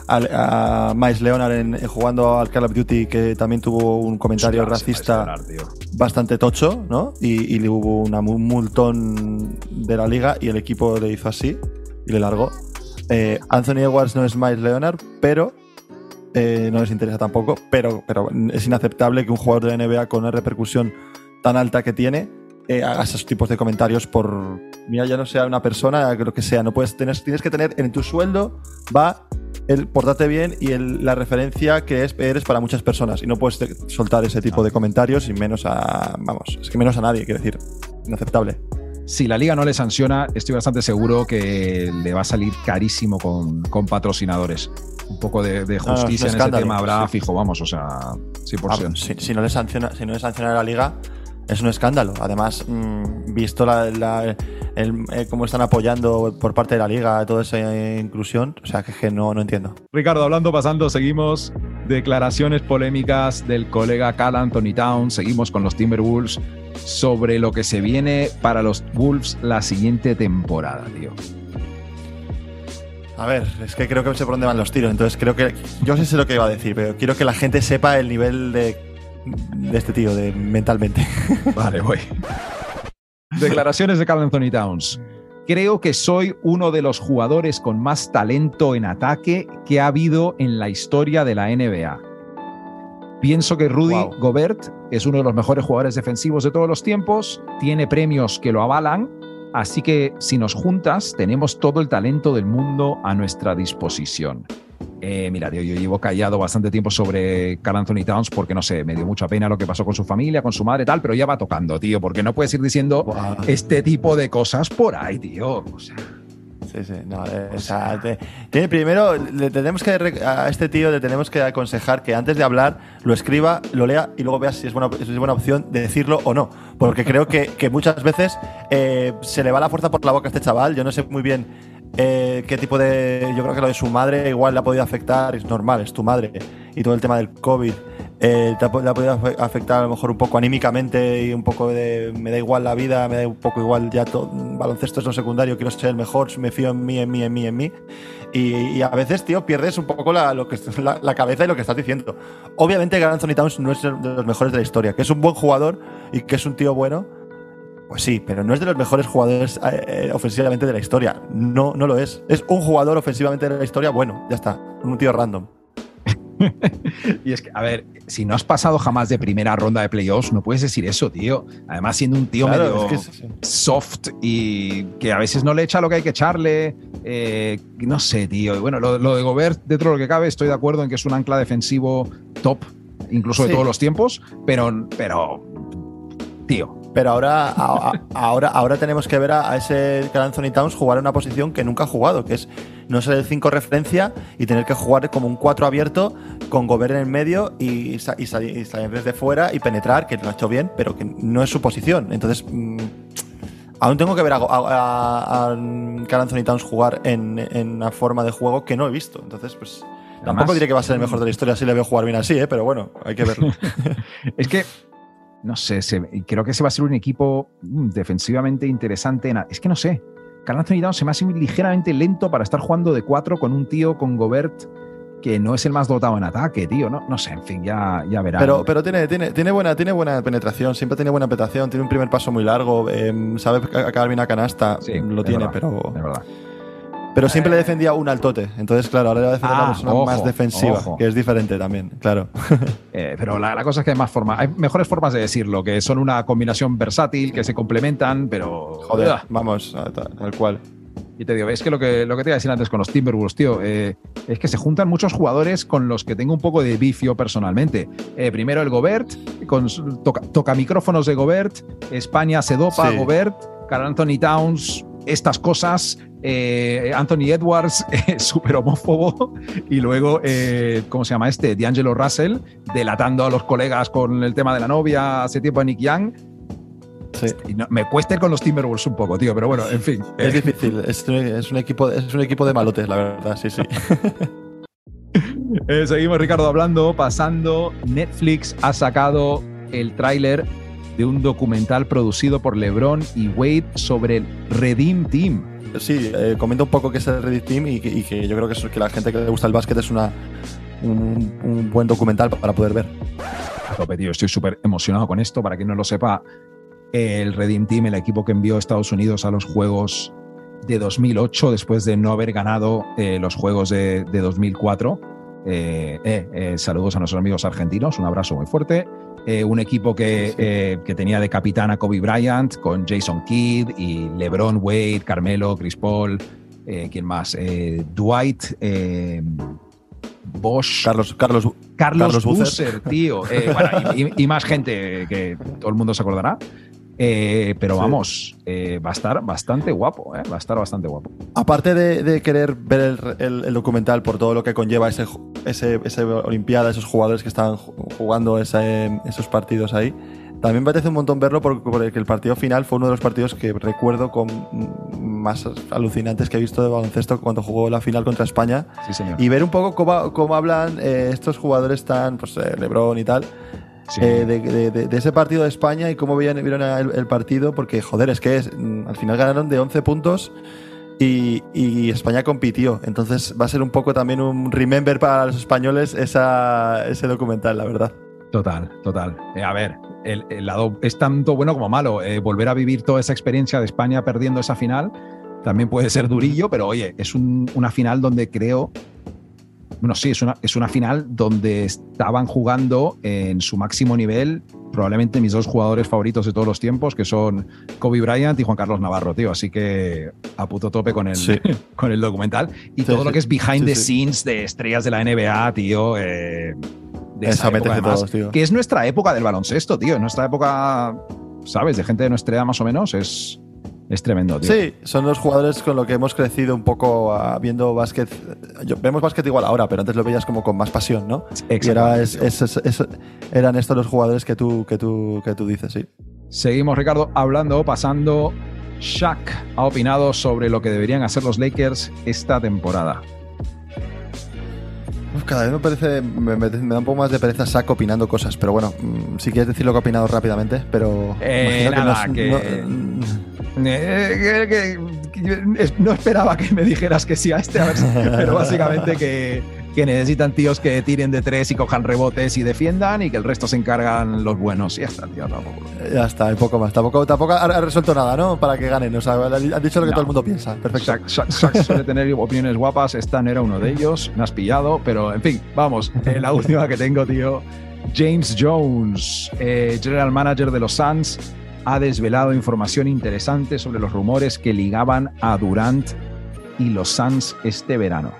a, a Miles Leonard en, en jugando al Call of Duty, que también tuvo un comentario racista bastante tocho, ¿no? Y, y le hubo una, un multón de la liga y el equipo le hizo así y le largó. Eh, Anthony Edwards no es Miles Leonard, pero eh, no les interesa tampoco, pero, pero es inaceptable que un jugador de la NBA con una repercusión tan alta que tiene eh, haga esos tipos de comentarios por, mira, ya no sea una persona, lo que sea, no puedes tener, tienes que tener en tu sueldo va el portarte bien y el- la referencia que es, eres para muchas personas y no puedes soltar ese tipo de comentarios y menos a, vamos, es que menos a nadie, quiero decir, inaceptable. Si la liga no le sanciona, estoy bastante seguro que le va a salir carísimo con, con patrocinadores. Un poco de, de No, no, es un justicia en ese tema habrá sí. fijo, vamos, o sea, Ah, 100%. si, si no le sanciona, si no le sanciona la liga, es un escándalo. Además, mm, visto la, la- el- eh, cómo están apoyando por parte de la liga toda esa inclusión, o sea, que, que no, no entiendo. Ricardo, hablando, pasando, seguimos. Declaraciones polémicas del colega Cal Anthony Town. Seguimos con los Timberwolves sobre lo que se viene para los Wolves la siguiente temporada, tío. A ver, es que creo que sé por dónde van los tiros, entonces creo que. Yo sé lo que iba a decir, pero quiero que la gente sepa el nivel de, de este tío, de mentalmente. Vale, voy. Declaraciones de Carl Anthony Towns. Creo que soy uno de los jugadores con más talento en ataque que ha habido en la historia de la NBA. Pienso que Rudy Wow. Gobert es uno de los mejores jugadores defensivos de todos los tiempos, tiene premios que lo avalan, así que si nos juntas tenemos todo el talento del mundo a nuestra disposición. Eh, mira, tío, yo llevo callado bastante tiempo sobre Carl Anthony Towns porque, no sé, me dio mucha pena lo que pasó con su familia, con su madre tal, pero ya va tocando, tío, porque no puedes ir diciendo este tipo de cosas por ahí, tío. O sea, Sí, sí. No, eh, o sea, te- primero, le tenemos que a este tío le tenemos que aconsejar que antes de hablar lo escriba, lo lea y luego vea si es buena, si es buena opción de decirlo o no. Porque creo que, que muchas veces eh, se le va la fuerza por la boca a este chaval. Yo no sé muy bien eh, qué tipo de. Yo creo que lo de su madre igual le ha podido afectar, es normal, es tu madre. Y todo el tema del COVID. eh, te ha, le ha podido afe- afectar a lo mejor un poco anímicamente y un poco de me da igual la vida, me da un poco igual ya todo, baloncesto es lo secundario, quiero ser el mejor, me fío en mí, en mí, en mí, en mí. Y, y a veces, tío, pierdes un poco la, lo que, la, la cabeza y lo que estás diciendo. Obviamente, Anthony Towns no es de los mejores de la historia, que es un buen jugador y que es un tío bueno. Pues sí, pero no es de los mejores jugadores eh, eh, ofensivamente de la historia. No, no lo es. Es un jugador ofensivamente de la historia bueno, ya está. Un tío random. Y es que, a ver, si no has pasado jamás de primera ronda de playoffs, no puedes decir eso, tío. Además, siendo un tío Claro, medio es que es- soft y que a veces no le echa lo que hay que echarle. eh, no sé, tío. Y bueno, lo, lo de Gobert, dentro de lo que cabe, estoy de acuerdo en que es un ancla defensivo top, incluso de Sí. todos los tiempos, pero, pero, tío. Pero ahora, a- a- ahora, ahora tenemos que ver a, a ese Carl Anthony Towns jugar en una posición que nunca ha jugado, que es no ser el 5 referencia y tener que jugar como un 4 abierto con Gobert en el medio y, sa- y salir y salir desde fuera y penetrar, que lo ha hecho bien, pero que no es su posición. Entonces, mm, aún tengo que ver a, a, Anthony Towns jugar en, en una forma de juego que no he visto. Entonces, pues tampoco Además- diré que va a ser el mejor de la historia si le veo jugar bien así, ¿eh? pero bueno, hay que verlo. Es que, no sé, se- creo que ese va a ser un equipo mm, defensivamente interesante. Es que no sé. Carl Anthony se me hace ligeramente lento para estar jugando de cuatro con un tío con Gobert que no es el más dotado en ataque, tío. No, no sé, en fin, ya, ya. Pero, pero tiene, tiene, tiene, buena, tiene buena penetración, siempre tiene buena penetración, tiene un primer paso muy largo, eh, sabe ca- acabar bien a canasta, Sí, lo tiene, verdad, pero, verdad. Pero siempre le defendía un altote. Entonces, claro, ahora le va a defender Ah, una persona ojo, más defensiva, ojo. que es diferente también, claro. Eh, pero la, la cosa es que hay más formas, hay mejores formas de decirlo, que son una combinación versátil, que se complementan, pero. Joder, Ah, vamos, tal cual. Y te digo, es que lo que, lo que te iba a decir antes con los Timberwolves, tío, eh, es que se juntan muchos jugadores con los que tengo un poco de vicio personalmente. Eh, primero el Gobert, con toca, toca micrófonos de Gobert, España se dopa Sí. Gobert, Carl Anthony Towns, estas cosas, eh, Anthony Edwards, eh, súper homófobo, y luego, eh, ¿cómo se llama este? D'Angelo Russell, delatando a los colegas con el tema de la novia hace tiempo a Nick Young. Sí. Y no- me cuesta ir con los Timberwolves un poco, tío, pero bueno, en fin. Es difícil, es, un- es un equipo, es un equipo de malotes, la verdad, sí, sí. Eh, seguimos, Ricardo, hablando, pasando. Netflix ha sacado el tráiler de un documental producido por LeBron y Wade sobre el Redeem Team. Sí, eh, comenta un poco qué es el Reddit Team y que, y que yo creo que, es, que la gente que le gusta el básquet es una, un, un buen documental para poder ver. A tope, tío, estoy súper emocionado con esto. Para quien no lo sepa, el Redeem Team, el equipo que envió a Estados Unidos a los Juegos de 2008, después de no haber ganado eh, los Juegos de, de 2004. Eh, eh, eh, saludos a nuestros amigos argentinos, un abrazo muy fuerte. Eh, un equipo que, Sí, eh, que tenía de capitán a Kobe Bryant, con Jason Kidd y LeBron Wade, Carmelo, Chris Paul, eh, ¿quién más? Dwight, Bosch, Carlos, Carlos, Carlos. Boozer, tío. Bueno, y, y- y más gente que todo el mundo se acordará. Eh, pero Sí. vamos, eh, va a estar bastante guapo, eh, va a estar bastante guapo. Aparte de, de querer ver el, el- documental por todo lo que conlleva ese, ese, esa Olimpiada, esos jugadores que ju- jugando ese- esos partidos ahí, también me apetece un montón verlo por- porque el partido final fue uno de los partidos que recuerdo con más alucinantes que he visto de baloncesto cuando jugó la final contra España. Sí, señor. Y ver un poco cómo, cómo hablan eh, estos jugadores tan, pues eh, Lebron y tal, Sí. eh, de, de- de- de ese partido de España y cómo vieron el, el partido, porque joder, es que es, mm, al final ganaron de 11 puntos y, y España compitió. Entonces va a ser un poco también un remember para los españoles esa, ese documental, la verdad. Total, total. Eh, a ver, el, el lado es tanto bueno como malo. Eh, volver a vivir toda esa experiencia de España perdiendo esa final también puede ser durillo, pero oye, es un- una final donde creo. Bueno, sí, es una, es una final donde estaban jugando en su máximo nivel probablemente mis dos jugadores favoritos de todos los tiempos, que son Kobe Bryant y Juan Carlos Navarro, tío. Así que a puto tope con el, Sí. con el documental. Y Sí, todo lo que es behind the scenes de estrellas de la NBA, tío. eh, de Esa esa me época, apetece además, todos, tío. que es nuestra época del baloncesto, tío. Nuestra época, ¿sabes? De gente de nuestra edad más o menos, es, Es tremendo, tío. Sí, son los jugadores con los que hemos crecido un poco uh, viendo básquet. Yo, vemos básquet igual ahora, pero antes lo veías como con más pasión, ¿no? Y era, es, es, es, eran estos los jugadores que tú, que tú, que tú dices, sí. Seguimos, Ricardo, hablando, pasando. Shaq ha opinado sobre lo que deberían hacer los Lakers esta temporada. Uf, cada vez me parece, me, me, da un poco más de pereza Shaq opinando cosas, pero bueno, mm, si quieres decir lo que ha opinado rápidamente, pero eh, nada, que, no, que... No, que, que, no esperaba que me dijeras que sí a este, a ver, pero básicamente que, que necesitan tíos que tiren de tres y cojan rebotes y defiendan y que el resto se encargan los buenos. Y ya está, tío, tampoco. Ya está, un poco más. Tampoco, tampoco ha resuelto nada, ¿no? Para que ganen. O sea, han dicho lo que no. todo el mundo piensa. Perfecto. Shaq, Shaq, Shaq suele tener opiniones guapas. Esta no era uno de ellos. Me has pillado, pero en fin, vamos. Eh, la última que tengo, tío. James Jones, eh, general manager de los Suns, ha desvelado información interesante sobre los rumores que ligaban a Durant y los Suns este verano.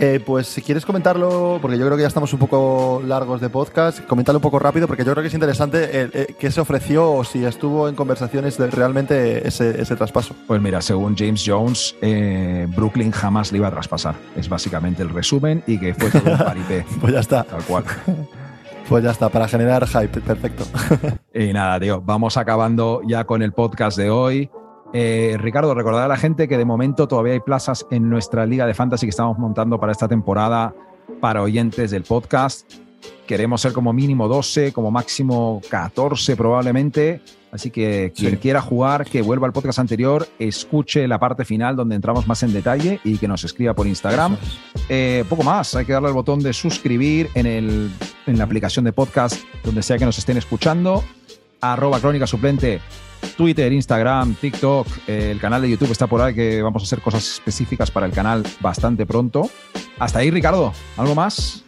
Eh, pues si quieres comentarlo, porque yo creo que ya estamos un poco largos de podcast, coméntalo un poco rápido, porque yo creo que es interesante eh, eh, qué se ofreció o si estuvo en conversaciones de realmente ese, ese traspaso. Pues mira, según James Jones, eh, Brooklyn jamás le iba a traspasar. Es básicamente el resumen y que fue todo un paripé. pues ya está. Tal cual. Pues ya está, para generar hype, perfecto. y nada, tío, vamos acabando ya con el podcast de hoy. Eh, Ricardo, recordar a la gente que de momento todavía hay plazas en nuestra liga de fantasy que estamos montando para esta temporada para oyentes del podcast. Queremos ser como mínimo 12, como máximo 14 probablemente. Así que quien sí. quiera jugar, que vuelva al podcast anterior, escuche la parte final donde entramos más en detalle y que nos escriba por Instagram. Eh, poco más, hay que darle al botón de suscribir en, el, en la aplicación de podcast donde sea que nos estén escuchando. Arroba crónica suplente Twitter, Instagram, TikTok, eh, el canal de YouTube está por ahí que vamos a hacer cosas específicas para el canal bastante pronto. Hasta ahí, Ricardo. ¿Algo más?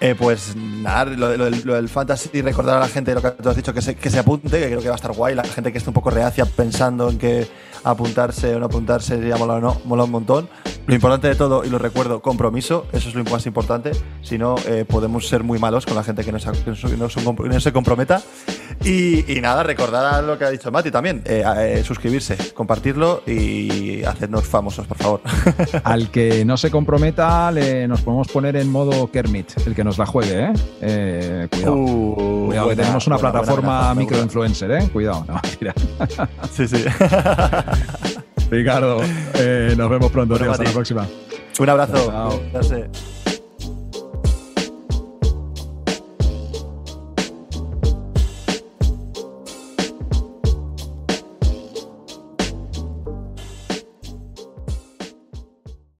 Eh, pues nada, lo, lo, lo, del fantasy, recordar a la gente lo que tú has dicho, que se, que se apunte, que creo que va a estar guay. La gente que esté un poco reacia pensando en que apuntarse o no apuntarse ya mola, no, mola un montón. Lo importante de todo, y lo recuerdo, compromiso, eso es lo más importante. Si no, eh, podemos ser muy malos con la gente que no se, que no, no se comprometa. Y, y, nada, recordar lo que ha dicho Mati también, eh, eh, suscribirse, compartirlo y hacernos famosos, por favor. Al que no se comprometa, le, nos podemos poner en modo Kermit, el que nos la juegue, ¿eh? eh cuidado. Uh, cuidado buena, que tenemos una buena, plataforma microinfluencer, ¿eh? Cuidado, no, mentira. Sí, sí. Ricardo, eh, nos vemos pronto, tío. Hasta la próxima. Un abrazo. Chao.